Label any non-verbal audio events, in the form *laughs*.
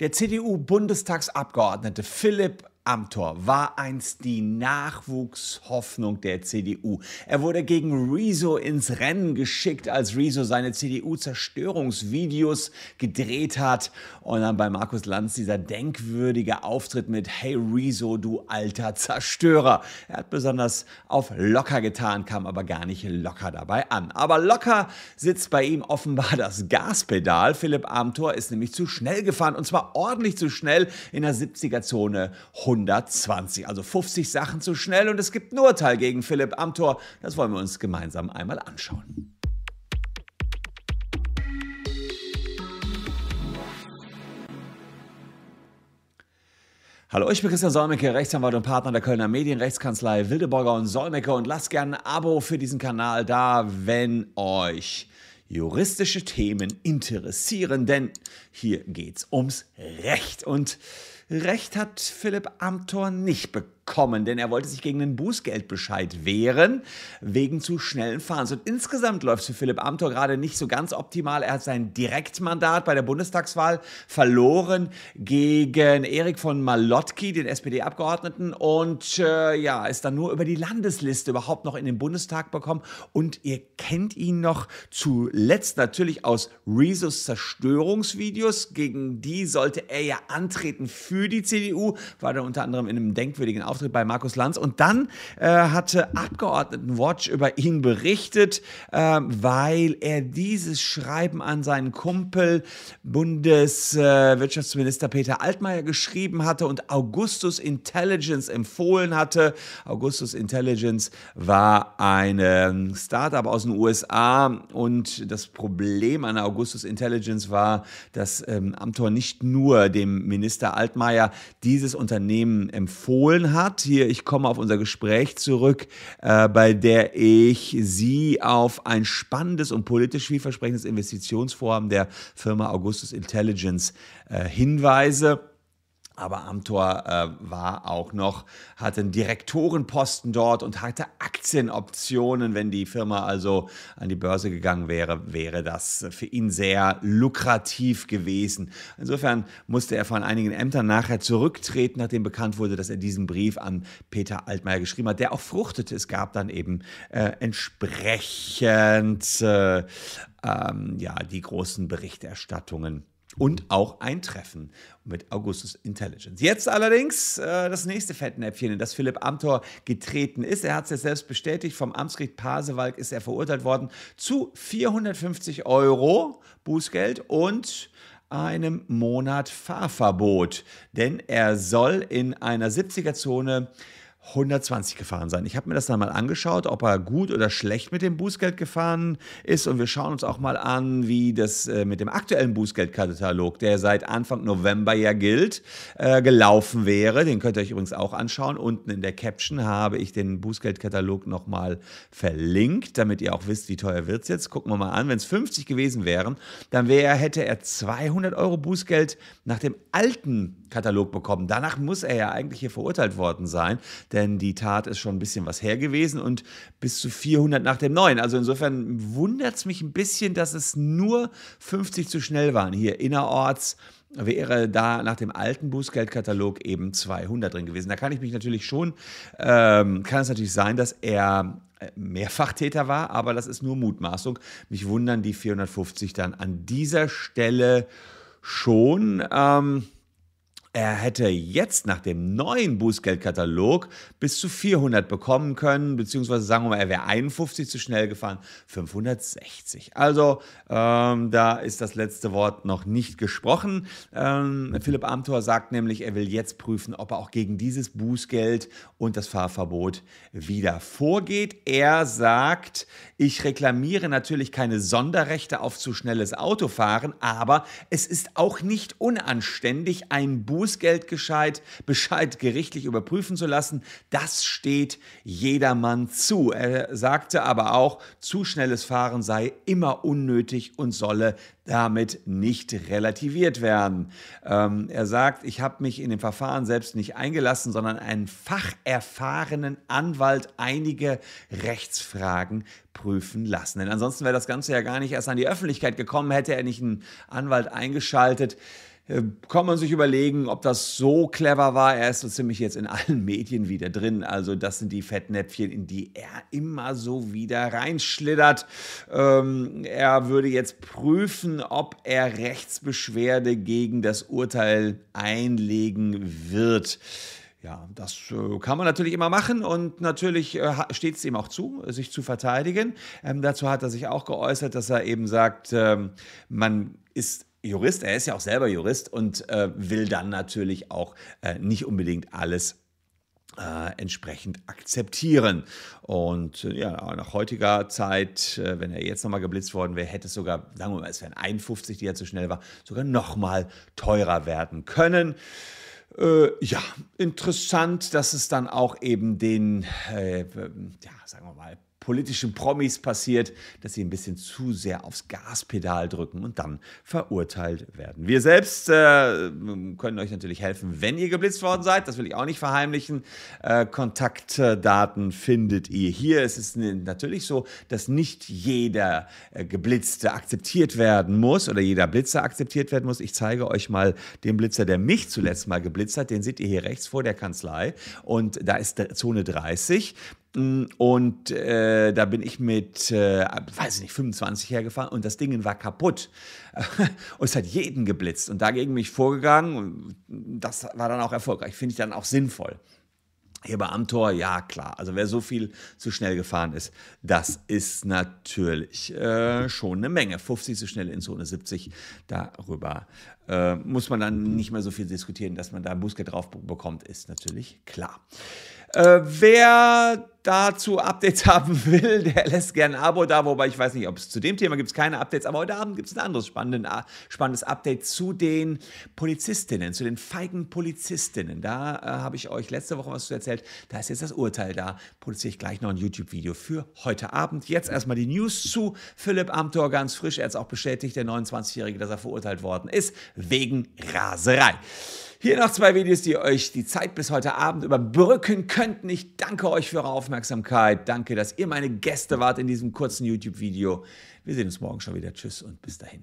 Der CDU-Bundestagsabgeordnete Philipp Amthor war einst die Nachwuchshoffnung der CDU. Er wurde gegen Rezo ins Rennen geschickt, als Rezo seine CDU-Zerstörungsvideos gedreht hat. Und dann bei Markus Lanz dieser denkwürdige Auftritt mit Hey Rezo, du alter Zerstörer. Er hat besonders auf locker getan, kam aber gar nicht locker dabei an. Aber locker sitzt bei ihm offenbar das Gaspedal. Philipp Amthor ist nämlich zu schnell gefahren und zwar ordentlich zu schnell in der 70er-Zone 120. Also 50 Sachen zu schnell und es gibt ein Urteil gegen Philipp Amthor. Das wollen wir uns gemeinsam einmal anschauen. Hallo, ich bin Christian Solmecke, Rechtsanwalt und Partner der Kölner Medienrechtskanzlei Wildeborger und Solmecke und lasst gerne ein Abo für diesen Kanal da, wenn euch juristische Themen interessieren, denn hier geht's ums Recht und Recht hat Philipp Amthor nicht bekommen kommen, denn er wollte sich gegen den Bußgeldbescheid wehren, wegen zu schnellen Fahrens. Und insgesamt läuft es für Philipp Amthor gerade nicht so ganz optimal. Er hat sein Direktmandat bei der Bundestagswahl verloren gegen Erik von Malotki, den SPD-Abgeordneten, und äh, ja, ist dann nur über die Landesliste überhaupt noch in den Bundestag bekommen. Und ihr kennt ihn noch zuletzt natürlich aus Rezos Zerstörungsvideos. Gegen die sollte er ja antreten für die CDU, war dann unter anderem in einem denkwürdigen Auftritt bei Markus Lanz. Und dann äh, hatte Abgeordnetenwatch über ihn berichtet, äh, weil er dieses Schreiben an seinen Kumpel Bundeswirtschaftsminister Peter Altmaier geschrieben hatte und Augustus Intelligence empfohlen hatte. Augustus Intelligence war ein ähm, Startup aus den USA und das Problem an Augustus Intelligence war, dass ähm, Amtor nicht nur dem Minister Altmaier dieses Unternehmen empfohlen hat, hat. Hier, ich komme auf unser Gespräch zurück, äh, bei der ich Sie auf ein spannendes und politisch vielversprechendes Investitionsvorhaben der Firma Augustus Intelligence äh, hinweise. Aber Amtor äh, war auch noch, hatte einen Direktorenposten dort und hatte Aktienoptionen. Wenn die Firma also an die Börse gegangen wäre, wäre das für ihn sehr lukrativ gewesen. Insofern musste er von einigen Ämtern nachher zurücktreten, nachdem bekannt wurde, dass er diesen Brief an Peter Altmaier geschrieben hat, der auch fruchtete. Es gab dann eben äh, entsprechend äh, ähm, ja, die großen Berichterstattungen und auch ein Treffen mit Augustus Intelligence. Jetzt allerdings äh, das nächste Fettnäpfchen, in das Philipp Amthor getreten ist. Er hat es ja selbst bestätigt. Vom Amtsgericht Pasewalk ist er verurteilt worden zu 450 Euro Bußgeld und einem Monat Fahrverbot. Denn er soll in einer 70er-Zone 120 gefahren sein. Ich habe mir das dann mal angeschaut, ob er gut oder schlecht mit dem Bußgeld gefahren ist. Und wir schauen uns auch mal an, wie das äh, mit dem aktuellen Bußgeldkatalog, der seit Anfang November ja gilt, äh, gelaufen wäre. Den könnt ihr euch übrigens auch anschauen. Unten in der Caption habe ich den Bußgeldkatalog nochmal verlinkt, damit ihr auch wisst, wie teuer wird es jetzt. Gucken wir mal an. Wenn es 50 gewesen wären, dann wär, hätte er 200 Euro Bußgeld nach dem alten Katalog bekommen. Danach muss er ja eigentlich hier verurteilt worden sein, denn die Tat ist schon ein bisschen was her gewesen und bis zu 400 nach dem neuen. Also insofern wundert es mich ein bisschen, dass es nur 50 zu schnell waren. Hier innerorts wäre da nach dem alten Bußgeldkatalog eben 200 drin gewesen. Da kann ich mich natürlich schon, ähm, kann es natürlich sein, dass er äh, Mehrfachtäter war, aber das ist nur Mutmaßung. Mich wundern die 450 dann an dieser Stelle schon. Ähm, er hätte jetzt nach dem neuen Bußgeldkatalog bis zu 400 bekommen können, beziehungsweise sagen wir mal, er wäre 51 zu schnell gefahren, 560. Also ähm, da ist das letzte Wort noch nicht gesprochen. Ähm, Philipp Amthor sagt nämlich, er will jetzt prüfen, ob er auch gegen dieses Bußgeld und das Fahrverbot wieder vorgeht. Er sagt, ich reklamiere natürlich keine Sonderrechte auf zu schnelles Autofahren, aber es ist auch nicht unanständig, ein Bußgeld Bußgeldbescheid *laughs* Bescheid gerichtlich überprüfen zu lassen, das steht jedermann zu. Er sagte aber auch, zu schnelles Fahren sei immer unnötig und solle damit nicht relativiert werden. Ähm, er sagt, ich habe mich in dem Verfahren selbst nicht eingelassen, sondern einen facherfahrenen Anwalt einige Rechtsfragen prüfen lassen. Denn ansonsten wäre das Ganze ja gar nicht erst an die Öffentlichkeit gekommen, hätte er nicht einen Anwalt eingeschaltet kann man sich überlegen, ob das so clever war. Er ist so ziemlich jetzt in allen *laughs* Medien wieder drin. Also das sind die Fettnäpfchen, in die er immer so wieder reinschlittert. Ähm, er würde jetzt prüfen, ob er Rechtsbeschwerde gegen das Urteil einlegen wird. Ja, das äh, kann man natürlich immer machen und natürlich äh, steht es ihm auch zu, sich zu verteidigen. Ähm, dazu hat er sich auch geäußert, dass er eben sagt, ähm, man ist Jurist, er ist ja auch selber Jurist und äh, will dann natürlich auch äh, nicht unbedingt alles äh, entsprechend akzeptieren. Und äh, ja, nach heutiger Zeit, äh, wenn er jetzt nochmal geblitzt worden wäre, hätte es sogar, sagen wir mal, es wären 51, die ja zu schnell war, sogar nochmal teurer werden können. Äh, ja, interessant, dass es dann auch eben den, äh, ja, sagen wir mal, politischen Promis passiert, dass sie ein bisschen zu sehr aufs Gaspedal drücken und dann verurteilt werden. Wir selbst äh, können euch natürlich helfen, wenn ihr geblitzt worden seid. Das will ich auch nicht verheimlichen. Äh, Kontaktdaten findet ihr hier. Es ist natürlich so, dass nicht jeder äh, Geblitzte akzeptiert werden muss oder jeder Blitzer akzeptiert werden muss. Ich zeige euch mal den Blitzer, der mich zuletzt mal geblitzt hat. Den seht ihr hier rechts vor der Kanzlei und da ist Zone 30. Und äh, da bin ich mit, äh, weiß ich nicht, 25 hergefahren und das Ding war kaputt. *laughs* und es hat jeden geblitzt und dagegen bin ich vorgegangen das war dann auch erfolgreich. Finde ich dann auch sinnvoll. Hier bei Amtor, ja klar. Also wer so viel zu schnell gefahren ist, das ist natürlich äh, schon eine Menge. 50 zu schnell in Zone 70, darüber äh, muss man dann nicht mehr so viel diskutieren, dass man da Bußgeld drauf bekommt, ist natürlich klar. Äh, wer dazu Updates *laughs* haben will, der lässt gerne ein Abo da, wobei ich weiß nicht, ob es zu dem Thema gibt es keine Updates, aber heute Abend gibt es ein anderes spannendes Update zu den Polizistinnen, zu den feigen Polizistinnen. Da äh, habe ich euch letzte Woche was zu erzählt. Da ist jetzt das Urteil da. Produziere ich gleich noch ein YouTube-Video für heute Abend. Jetzt erstmal die News zu Philipp Amthor, ganz frisch. Er hat es auch bestätigt, der 29-Jährige, dass er verurteilt worden ist, wegen Raserei. Hier noch zwei Videos, die euch die Zeit bis heute Abend überbrücken könnten. Ich danke euch für eure Aufmerksamkeit. Danke, dass ihr meine Gäste wart in diesem kurzen YouTube-Video. Wir sehen uns morgen schon wieder. Tschüss und bis dahin.